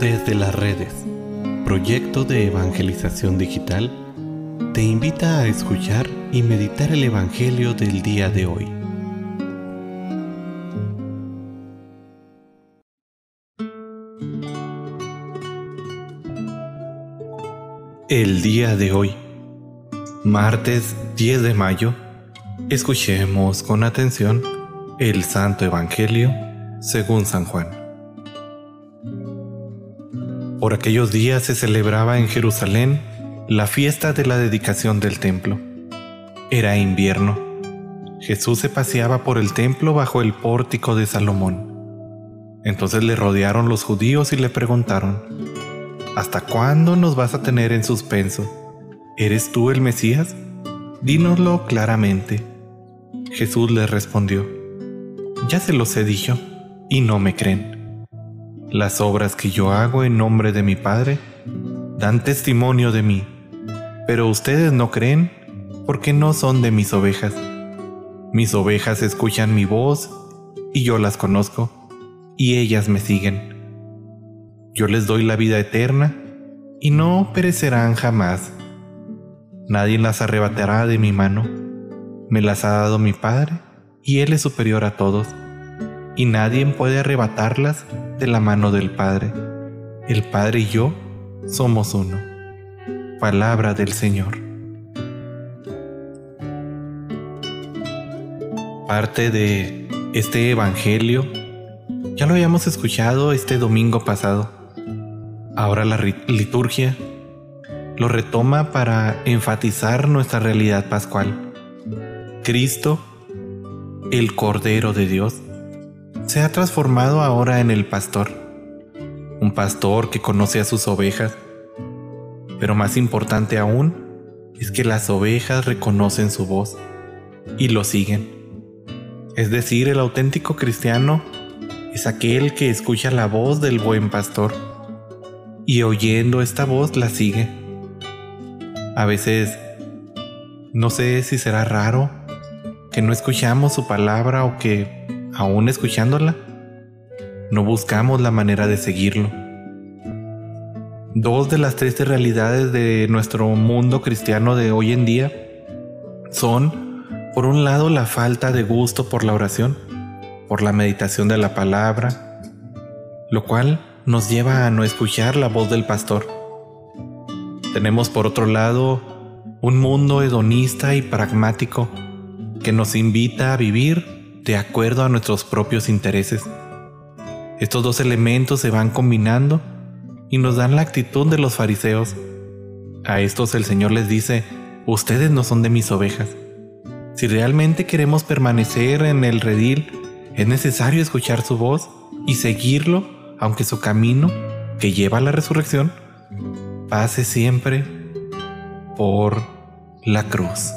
Desde las redes, proyecto de evangelización digital, te invita a escuchar y meditar el Evangelio del día de hoy. El día de hoy, martes 10 de mayo, escuchemos con atención el Santo Evangelio según San Juan. Por aquellos días se celebraba en Jerusalén la fiesta de la dedicación del templo. Era invierno. Jesús se paseaba por el templo bajo el pórtico de Salomón. Entonces le rodearon los judíos y le preguntaron, ¿Hasta cuándo nos vas a tener en suspenso? ¿Eres tú el Mesías? Dínoslo claramente. Jesús les respondió, Ya se los he dicho, y no me creen. Las obras que yo hago en nombre de mi Padre dan testimonio de mí, pero ustedes no creen porque no son de mis ovejas. Mis ovejas escuchan mi voz y yo las conozco y ellas me siguen. Yo les doy la vida eterna y no perecerán jamás. Nadie las arrebatará de mi mano. Me las ha dado mi Padre y Él es superior a todos y nadie puede arrebatarlas de la mano del Padre. El Padre y yo somos uno. Palabra del Señor. Parte de este Evangelio ya lo habíamos escuchado este domingo pasado. Ahora la liturgia lo retoma para enfatizar nuestra realidad pascual. Cristo, el Cordero de Dios, se ha transformado ahora en el pastor, un pastor que conoce a sus ovejas, pero más importante aún es que las ovejas reconocen su voz y lo siguen. Es decir, el auténtico cristiano es aquel que escucha la voz del buen pastor y oyendo esta voz la sigue. A veces, no sé si será raro que no escuchamos su palabra o que aún escuchándola, no buscamos la manera de seguirlo. Dos de las tres realidades de nuestro mundo cristiano de hoy en día son, por un lado, la falta de gusto por la oración, por la meditación de la palabra, lo cual nos lleva a no escuchar la voz del pastor. Tenemos por otro lado un mundo hedonista y pragmático que nos invita a vivir de acuerdo a nuestros propios intereses. Estos dos elementos se van combinando y nos dan la actitud de los fariseos. A estos el Señor les dice, ustedes no son de mis ovejas. Si realmente queremos permanecer en el redil, es necesario escuchar su voz y seguirlo, aunque su camino, que lleva a la resurrección, pase siempre por la cruz.